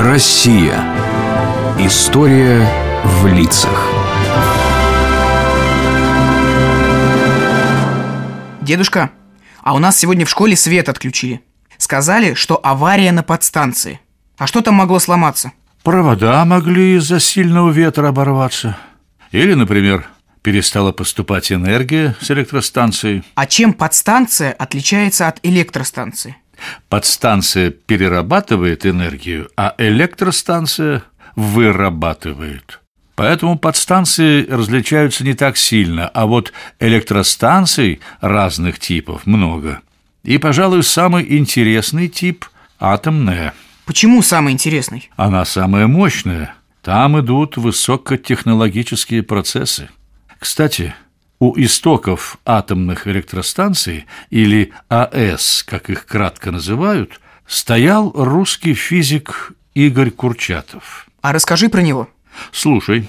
Россия. История в лицах. Дедушка, а у нас сегодня в школе свет отключили. Сказали, что авария на подстанции. А что там могло сломаться? Провода могли из-за сильного ветра оборваться. Или, например, перестала поступать энергия с электростанции. А чем подстанция отличается от электростанции? Подстанция перерабатывает энергию, а электростанция вырабатывает. Поэтому подстанции различаются не так сильно, а вот электростанций разных типов много. И, пожалуй, самый интересный тип – атомная. Почему самый интересный? Она самая мощная. Там идут высокотехнологические процессы. Кстати, у истоков атомных электростанций, или АЭС, как их кратко называют, стоял русский физик Игорь Курчатов. А расскажи про него. Слушай.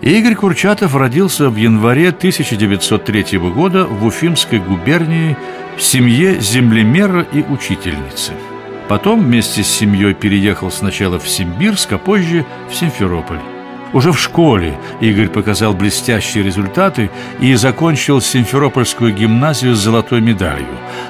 Игорь Курчатов родился в январе 1903 года в Уфимской губернии в семье землемера и учительницы. Потом вместе с семьей переехал сначала в Симбирск, а позже в Симферополь. Уже в школе Игорь показал блестящие результаты и закончил Симферопольскую гимназию с золотой медалью.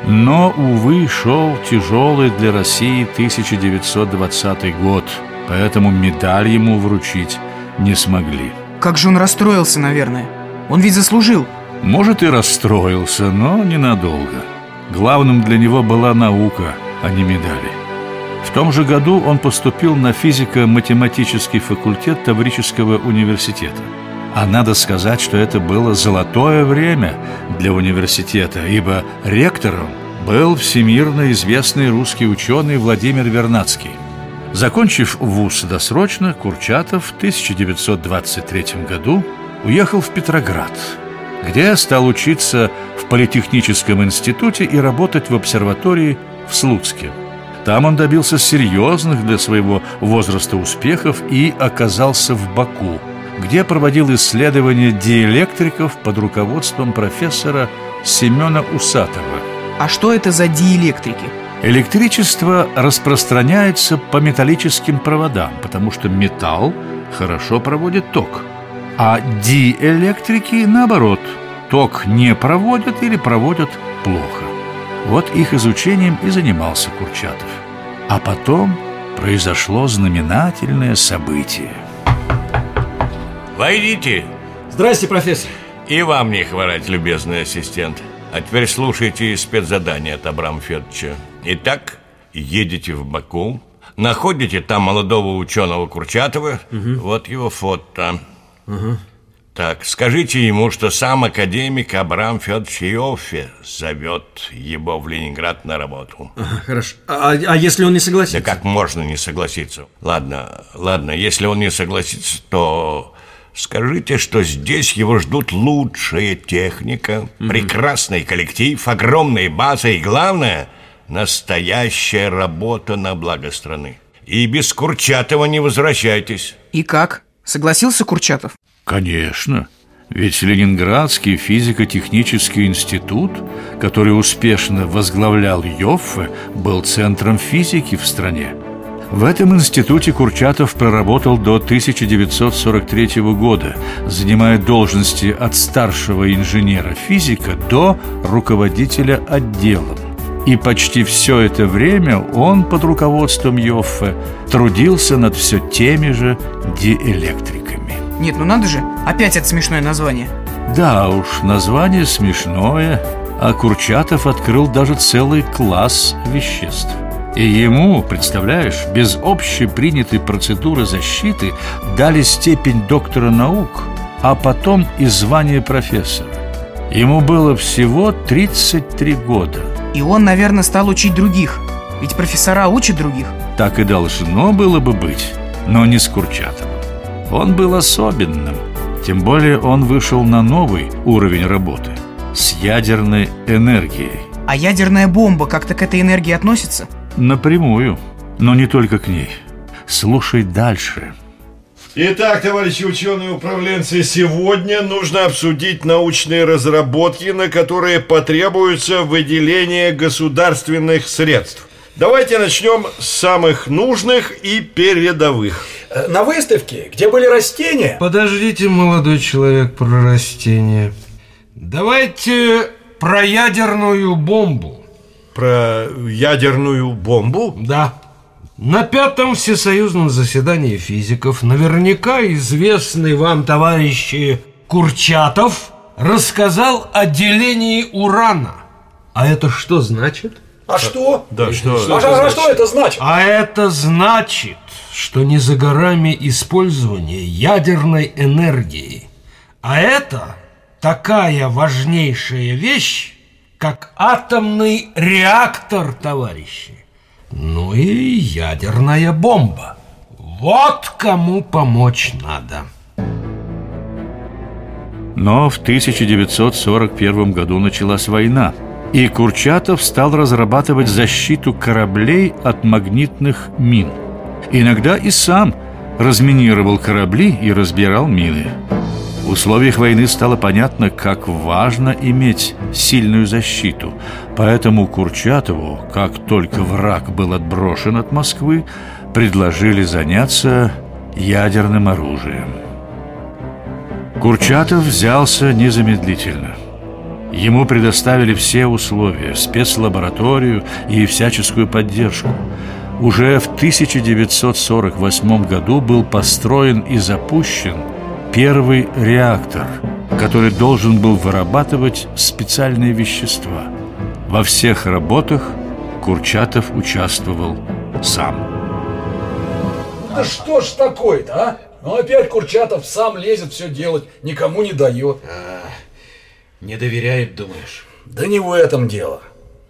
Но, увы, шел тяжелый для России 1920 год, поэтому медаль ему вручить не смогли. Как же он расстроился, наверное. Он ведь заслужил. Может, и расстроился, но ненадолго. Главным для него была наука, а не медали. В том же году он поступил на физико-математический факультет Таврического университета. А надо сказать, что это было золотое время для университета, ибо ректором был всемирно известный русский ученый Владимир Вернадский. Закончив вуз досрочно, Курчатов в 1923 году уехал в Петроград, где стал учиться в Политехническом институте и работать в обсерватории в Слуцке – там он добился серьезных для своего возраста успехов и оказался в Баку, где проводил исследования диэлектриков под руководством профессора Семена Усатова. А что это за диэлектрики? Электричество распространяется по металлическим проводам, потому что металл хорошо проводит ток. А диэлектрики, наоборот, ток не проводят или проводят плохо. Вот их изучением и занимался Курчатов. А потом произошло знаменательное событие. Войдите. Здрасте, профессор. И вам не хворать, любезный ассистент. А теперь слушайте спецзадание от Абрама Федоровича. Итак, едете в Баку, находите там молодого ученого Курчатова, угу. вот его фото. Угу. Так, скажите ему, что сам академик Абрам Федорович Иоффе зовет его в Ленинград на работу. Ага, хорошо. А, а если он не согласится? Да как можно не согласиться? Ладно, ладно, если он не согласится, то скажите, что здесь его ждут лучшая техника, угу. прекрасный коллектив, огромные базы и, главное, настоящая работа на благо страны. И без Курчатова не возвращайтесь. И как? Согласился Курчатов? Конечно, ведь Ленинградский физико-технический институт, который успешно возглавлял Йоффе, был центром физики в стране. В этом институте Курчатов проработал до 1943 года, занимая должности от старшего инженера-физика до руководителя отделом. И почти все это время он под руководством Йоффе трудился над все теми же диэлектриками. Нет, ну надо же, опять это смешное название Да уж, название смешное А Курчатов открыл даже целый класс веществ и ему, представляешь, без общепринятой процедуры защиты дали степень доктора наук, а потом и звание профессора. Ему было всего 33 года. И он, наверное, стал учить других. Ведь профессора учат других. Так и должно было бы быть, но не с Курчатовым. Он был особенным. Тем более он вышел на новый уровень работы с ядерной энергией. А ядерная бомба как-то к этой энергии относится? Напрямую, но не только к ней. Слушай дальше. Итак, товарищи ученые-управленцы, сегодня нужно обсудить научные разработки, на которые потребуется выделение государственных средств. Давайте начнем с самых нужных и передовых. Э, На выставке, где были растения, Подождите, молодой человек, про растения. Давайте про ядерную бомбу. Про ядерную бомбу? Да. На пятом всесоюзном заседании физиков наверняка известный вам, товарищи, Курчатов рассказал о делении урана. А это что значит? А что? Да, что? А, а что это значит? А это значит, что не за горами использование ядерной энергии. А это такая важнейшая вещь, как атомный реактор, товарищи. Ну и ядерная бомба. Вот кому помочь надо. Но в 1941 году началась война, и Курчатов стал разрабатывать защиту кораблей от магнитных мин. Иногда и сам разминировал корабли и разбирал мины. В условиях войны стало понятно, как важно иметь сильную защиту. Поэтому Курчатову, как только враг был отброшен от Москвы, предложили заняться ядерным оружием. Курчатов взялся незамедлительно. Ему предоставили все условия, спецлабораторию и всяческую поддержку. Уже в 1948 году был построен и запущен первый реактор, который должен был вырабатывать специальные вещества. Во всех работах Курчатов участвовал сам. Да что ж такое-то, а? Ну опять Курчатов сам лезет все делать, никому не дает. Не доверяет, думаешь? Да не в этом дело.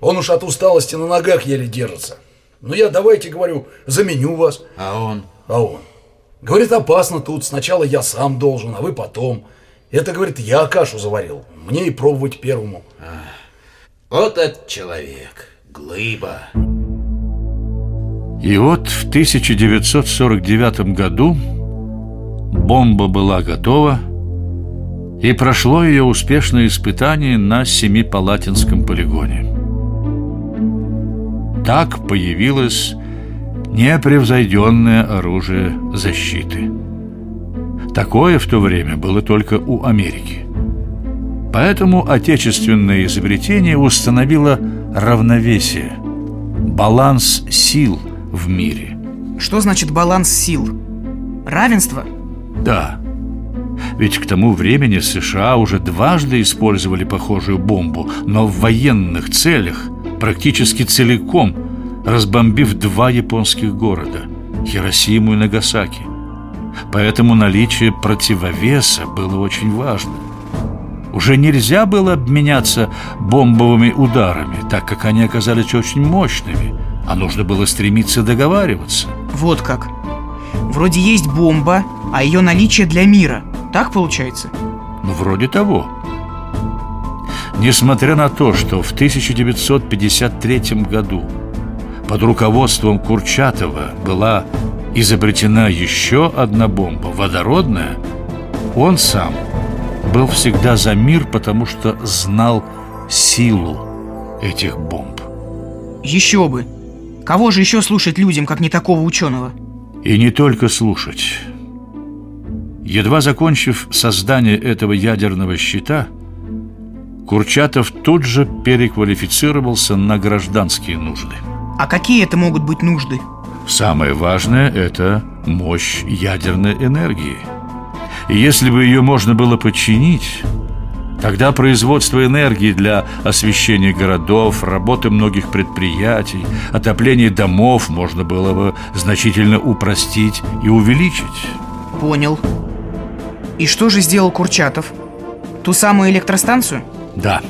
Он уж от усталости на ногах еле держится. Ну я давайте, говорю, заменю вас. А он? А он? Говорит, опасно тут. Сначала я сам должен, а вы потом. Это, говорит, я кашу заварил. Мне и пробовать первому. Вот этот человек. Глыба. И вот в 1949 году бомба была готова, и прошло ее успешное испытание на Семипалатинском полигоне. Так появилось непревзойденное оружие защиты. Такое в то время было только у Америки. Поэтому отечественное изобретение установило равновесие, баланс сил в мире. Что значит баланс сил? Равенство? Да. Ведь к тому времени США уже дважды использовали похожую бомбу, но в военных целях, практически целиком, разбомбив два японских города – Хиросиму и Нагасаки. Поэтому наличие противовеса было очень важно. Уже нельзя было обменяться бомбовыми ударами, так как они оказались очень мощными, а нужно было стремиться договариваться. Вот как. Вроде есть бомба, а ее наличие для мира. Так получается? Ну, вроде того. Несмотря на то, что в 1953 году под руководством Курчатова была изобретена еще одна бомба, водородная, он сам был всегда за мир, потому что знал силу этих бомб. Еще бы. Кого же еще слушать людям, как не такого ученого? И не только слушать. Едва закончив создание этого ядерного щита, Курчатов тут же переквалифицировался на гражданские нужды. А какие это могут быть нужды? Самое важное – это мощь ядерной энергии. И если бы ее можно было подчинить, тогда производство энергии для освещения городов, работы многих предприятий, отопления домов можно было бы значительно упростить и увеличить. Понял. И что же сделал Курчатов? Ту самую электростанцию? Да.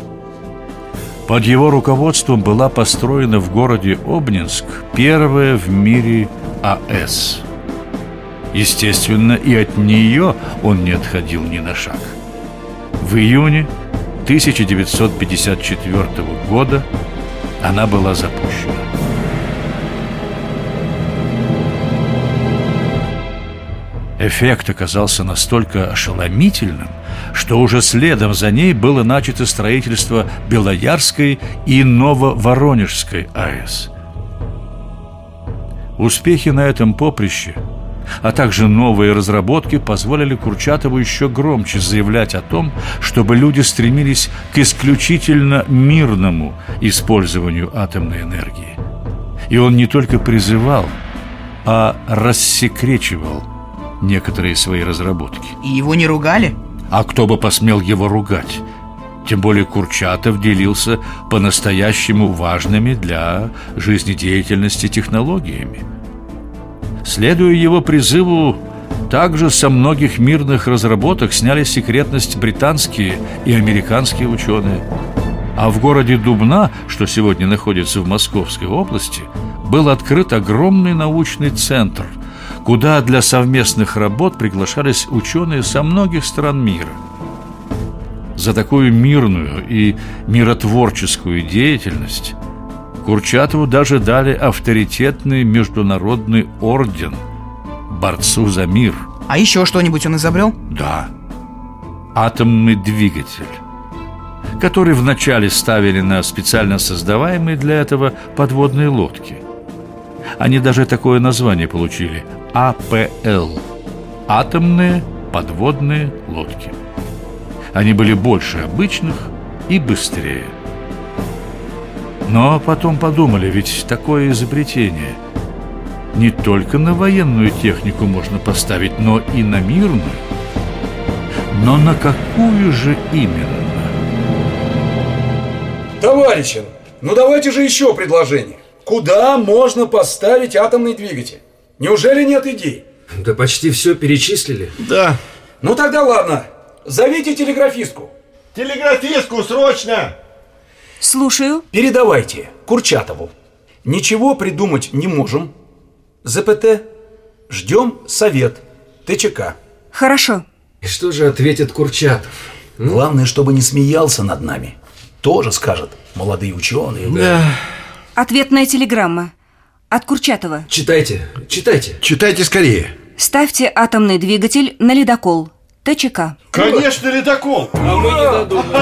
Под его руководством была построена в городе Обнинск первая в мире АЭС. Естественно, и от нее он не отходил ни на шаг. В июне 1954 года она была запущена. Эффект оказался настолько ошеломительным, что уже следом за ней было начато строительство Белоярской и Нововоронежской АЭС. Успехи на этом поприще, а также новые разработки позволили Курчатову еще громче заявлять о том, чтобы люди стремились к исключительно мирному использованию атомной энергии. И он не только призывал, а рассекречивал некоторые свои разработки. И его не ругали? А кто бы посмел его ругать? Тем более Курчатов делился по-настоящему важными для жизнедеятельности технологиями. Следуя его призыву, также со многих мирных разработок сняли секретность британские и американские ученые. А в городе Дубна, что сегодня находится в Московской области, был открыт огромный научный центр, куда для совместных работ приглашались ученые со многих стран мира – за такую мирную и миротворческую деятельность Курчатову даже дали авторитетный международный орден борцу за мир. А еще что-нибудь он изобрел? Да. Атомный двигатель, который вначале ставили на специально создаваемые для этого подводные лодки. Они даже такое название получили – АПЛ – атомные подводные лодки. Они были больше обычных и быстрее. Но потом подумали, ведь такое изобретение не только на военную технику можно поставить, но и на мирную. Но на какую же именно? Товарищи, ну давайте же еще предложение. Куда можно поставить атомный двигатель? Неужели нет идей? Да почти все перечислили. Да. Ну тогда ладно, Зовите телеграфистку. Телеграфистку, срочно! Слушаю. Передавайте Курчатову. Ничего придумать не можем. ЗПТ. Ждем совет. ТЧК. Хорошо. И что же ответит Курчатов? Главное, чтобы не смеялся над нами. Тоже скажет. Молодые ученые. Да. Ответная телеграмма. От Курчатова. Читайте, читайте. Читайте скорее. Ставьте атомный двигатель на ледокол. ТЧК. Конечно, ледокол. А мы не додумались.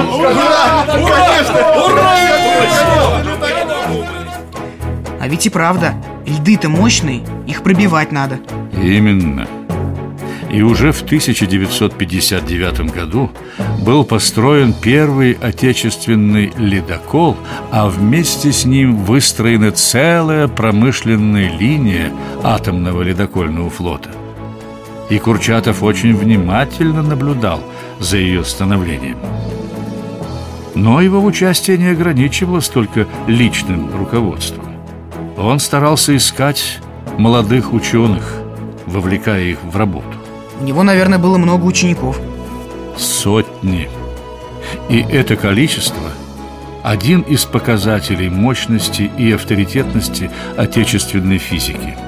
А ведь и правда, льды-то мощные, их пробивать надо. Именно. И уже в 1959 году был построен первый отечественный ледокол, а вместе с ним выстроена целая промышленная линия атомного ледокольного флота – и Курчатов очень внимательно наблюдал за ее становлением. Но его участие не ограничивалось только личным руководством. Он старался искать молодых ученых, вовлекая их в работу. У него, наверное, было много учеников. Сотни. И это количество – один из показателей мощности и авторитетности отечественной физики –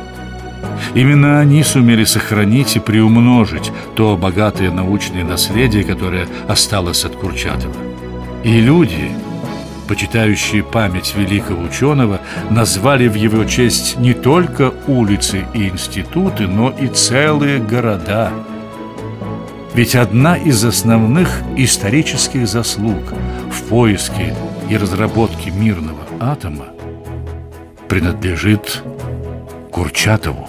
Именно они сумели сохранить и приумножить то богатое научное наследие, которое осталось от Курчатова. И люди, почитающие память великого ученого, назвали в его честь не только улицы и институты, но и целые города. Ведь одна из основных исторических заслуг в поиске и разработке мирного атома принадлежит Курчатову.